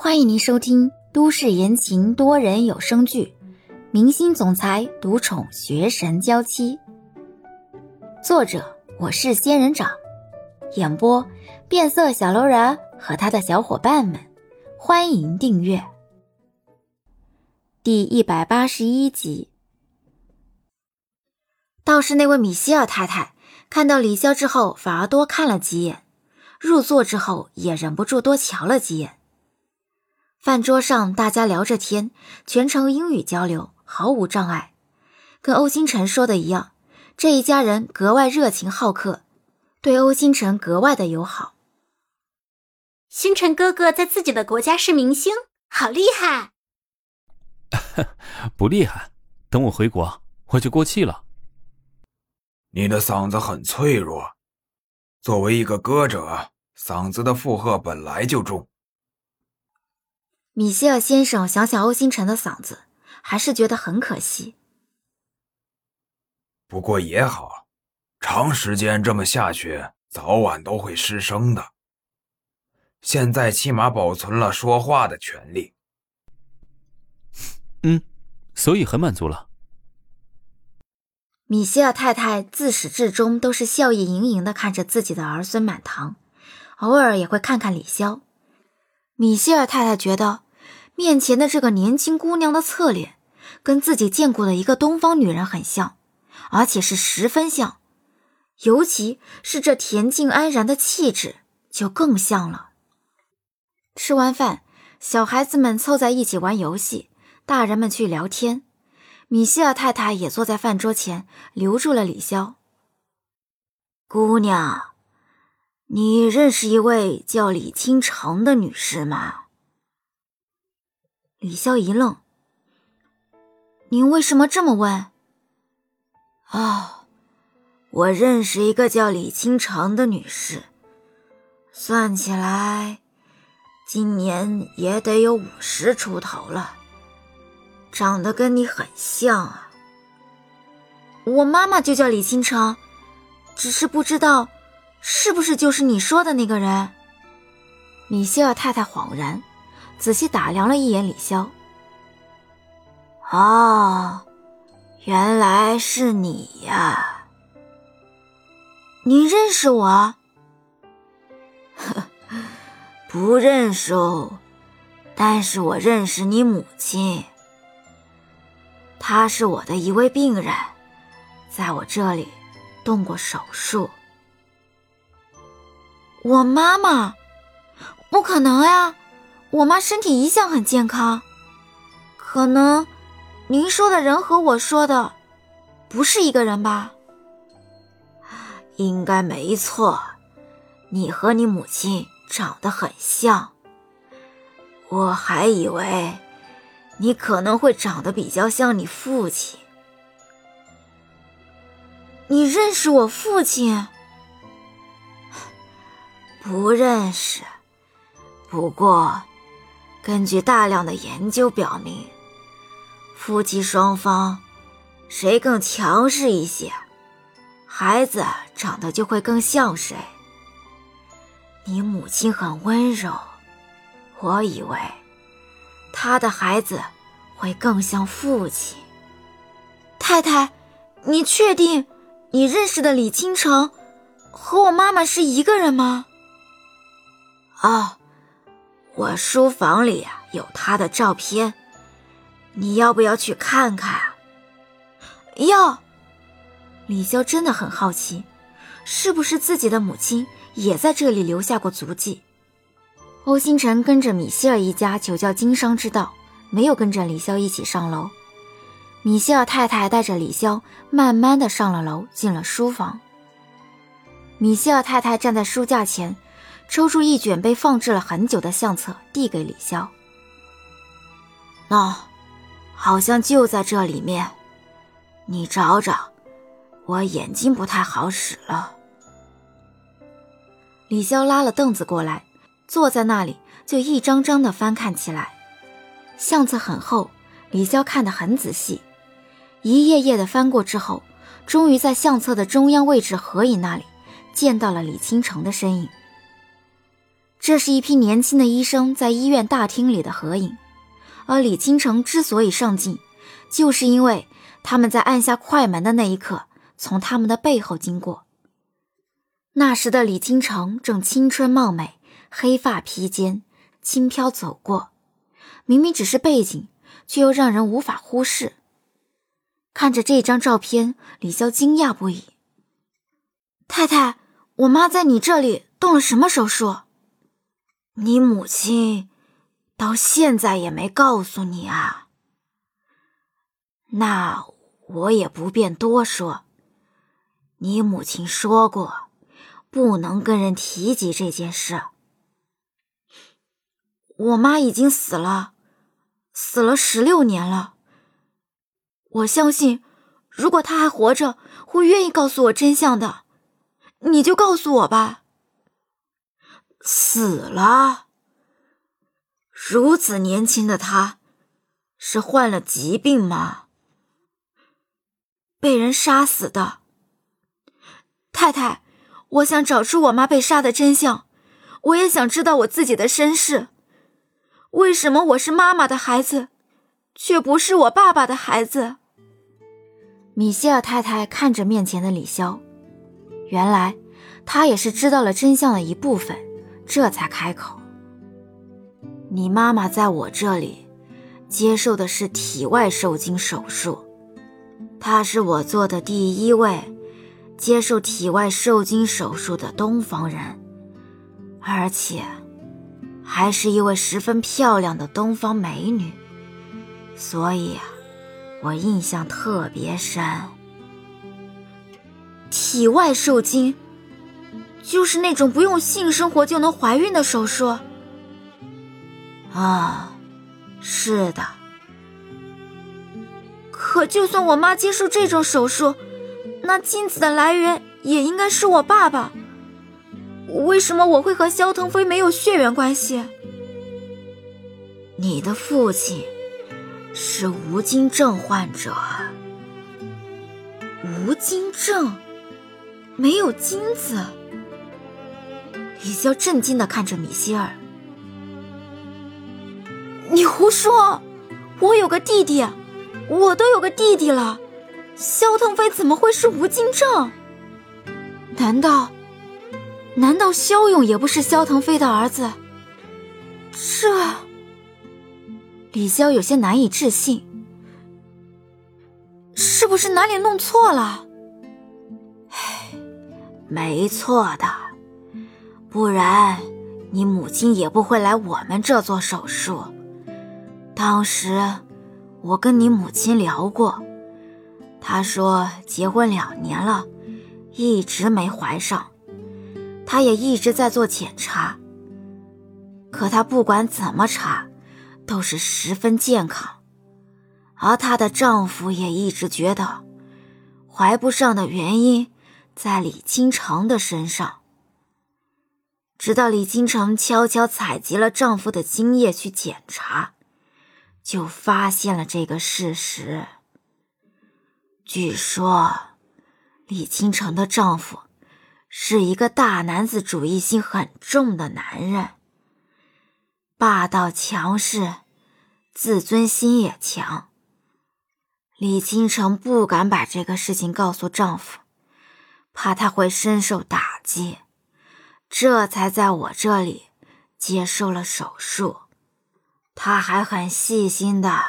欢迎您收听都市言情多人有声剧《明星总裁独宠学神娇妻》，作者我是仙人掌，演播变色小楼人和他的小伙伴们。欢迎订阅第一百八十一集。倒是那位米歇尔太太看到李潇之后，反而多看了几眼，入座之后也忍不住多瞧了几眼。饭桌上，大家聊着天，全程英语交流，毫无障碍。跟欧星辰说的一样，这一家人格外热情好客，对欧星辰格外的友好。星辰哥哥在自己的国家是明星，好厉害！不厉害，等我回国，我就过气了。你的嗓子很脆弱，作为一个歌者，嗓子的负荷本来就重。米歇尔先生想想欧星辰的嗓子，还是觉得很可惜。不过也好，长时间这么下去，早晚都会失声的。现在起码保存了说话的权利。嗯，所以很满足了。米歇尔太太自始至终都是笑意盈盈的看着自己的儿孙满堂，偶尔也会看看李潇。米歇尔太太觉得。面前的这个年轻姑娘的侧脸，跟自己见过的一个东方女人很像，而且是十分像，尤其是这恬静安然的气质，就更像了。吃完饭，小孩子们凑在一起玩游戏，大人们去聊天。米歇尔太太也坐在饭桌前，留住了李潇。姑娘，你认识一位叫李倾城的女士吗？李潇一愣：“您为什么这么问？”“哦，我认识一个叫李倾城的女士，算起来，今年也得有五十出头了，长得跟你很像啊。”“我妈妈就叫李倾城，只是不知道是不是就是你说的那个人。”米歇尔太太恍然。仔细打量了一眼李潇，哦，原来是你呀！你认识我？呵，不认识哦，但是我认识你母亲，她是我的一位病人，在我这里动过手术。我妈妈？不可能呀！我妈身体一向很健康，可能您说的人和我说的不是一个人吧？应该没错，你和你母亲长得很像。我还以为你可能会长得比较像你父亲。你认识我父亲？不认识，不过。根据大量的研究表明，夫妻双方谁更强势一些，孩子长得就会更像谁。你母亲很温柔，我以为她的孩子会更像父亲。太太，你确定你认识的李倾城和我妈妈是一个人吗？啊。我书房里有他的照片，你要不要去看看？要。李潇真的很好奇，是不是自己的母亲也在这里留下过足迹？欧星辰跟着米歇尔一家求教经商之道，没有跟着李潇一起上楼。米歇尔太太带着李潇慢慢的上了楼，进了书房。米歇尔太太站在书架前。抽出一卷被放置了很久的相册，递给李潇。喏，好像就在这里面，你找找。我眼睛不太好使了。李潇拉了凳子过来，坐在那里就一张张的翻看起来。相册很厚，李潇看得很仔细，一页页的翻过之后，终于在相册的中央位置合影那里见到了李倾城的身影。这是一批年轻的医生在医院大厅里的合影，而李金城之所以上镜，就是因为他们在按下快门的那一刻，从他们的背后经过。那时的李金城正青春貌美，黑发披肩，轻飘走过，明明只是背景，却又让人无法忽视。看着这张照片，李潇惊讶不已。太太，我妈在你这里动了什么手术？你母亲到现在也没告诉你啊？那我也不便多说。你母亲说过，不能跟人提及这件事。我妈已经死了，死了十六年了。我相信，如果她还活着，会愿意告诉我真相的。你就告诉我吧。死了。如此年轻的他，是患了疾病吗？被人杀死的。太太，我想找出我妈被杀的真相，我也想知道我自己的身世。为什么我是妈妈的孩子，却不是我爸爸的孩子？米歇尔太太看着面前的李潇，原来她也是知道了真相的一部分，这才开口：“你妈妈在我这里接受的是体外受精手术，她是我做的第一位接受体外受精手术的东方人，而且还是一位十分漂亮的东方美女，所以啊。”我印象特别深。体外受精，就是那种不用性生活就能怀孕的手术。啊，是的。可就算我妈接受这种手术，那精子的来源也应该是我爸爸。为什么我会和萧腾飞没有血缘关系？你的父亲。是无精症患者，无精症，没有精子。李潇震惊的看着米歇尔：“你胡说！我有个弟弟，我都有个弟弟了，萧腾飞怎么会是无精症？难道，难道萧勇也不是萧腾飞的儿子？这……”李潇有些难以置信，是不是哪里弄错了？唉，没错的，不然你母亲也不会来我们这做手术。当时我跟你母亲聊过，她说结婚两年了，一直没怀上，她也一直在做检查，可她不管怎么查。都是十分健康，而她的丈夫也一直觉得怀不上的原因在李金城的身上。直到李金城悄悄采集了丈夫的精液去检查，就发现了这个事实。据说，李金城的丈夫是一个大男子主义心很重的男人。霸道强势，自尊心也强。李金城不敢把这个事情告诉丈夫，怕他会深受打击，这才在我这里接受了手术。他还很细心的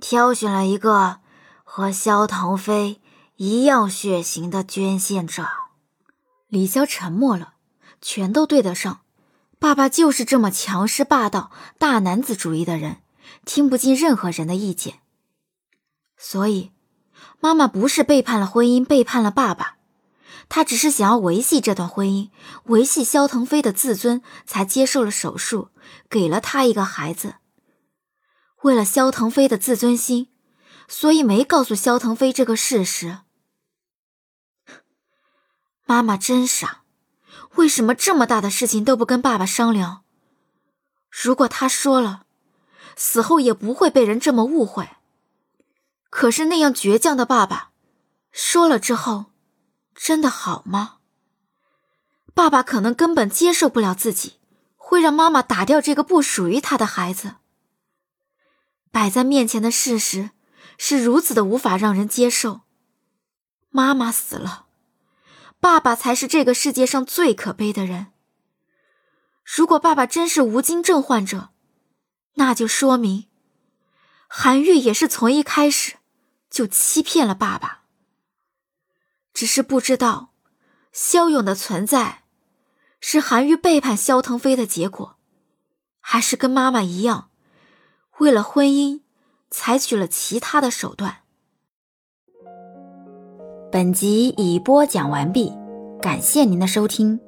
挑选了一个和萧腾飞一样血型的捐献者。李潇沉默了，全都对得上。爸爸就是这么强势霸道、大男子主义的人，听不进任何人的意见。所以，妈妈不是背叛了婚姻，背叛了爸爸，他只是想要维系这段婚姻，维系萧腾飞的自尊，才接受了手术，给了他一个孩子。为了萧腾飞的自尊心，所以没告诉萧腾飞这个事实。妈妈真傻。为什么这么大的事情都不跟爸爸商量？如果他说了，死后也不会被人这么误会。可是那样倔强的爸爸，说了之后，真的好吗？爸爸可能根本接受不了自己会让妈妈打掉这个不属于他的孩子。摆在面前的事实是如此的无法让人接受。妈妈死了，爸爸才是这个世界上最可悲的人。如果爸爸真是无精症患者，那就说明韩愈也是从一开始就欺骗了爸爸。只是不知道，肖勇的存在是韩愈背叛萧腾飞的结果，还是跟妈妈一样，为了婚姻采取了其他的手段。本集已播讲完毕，感谢您的收听。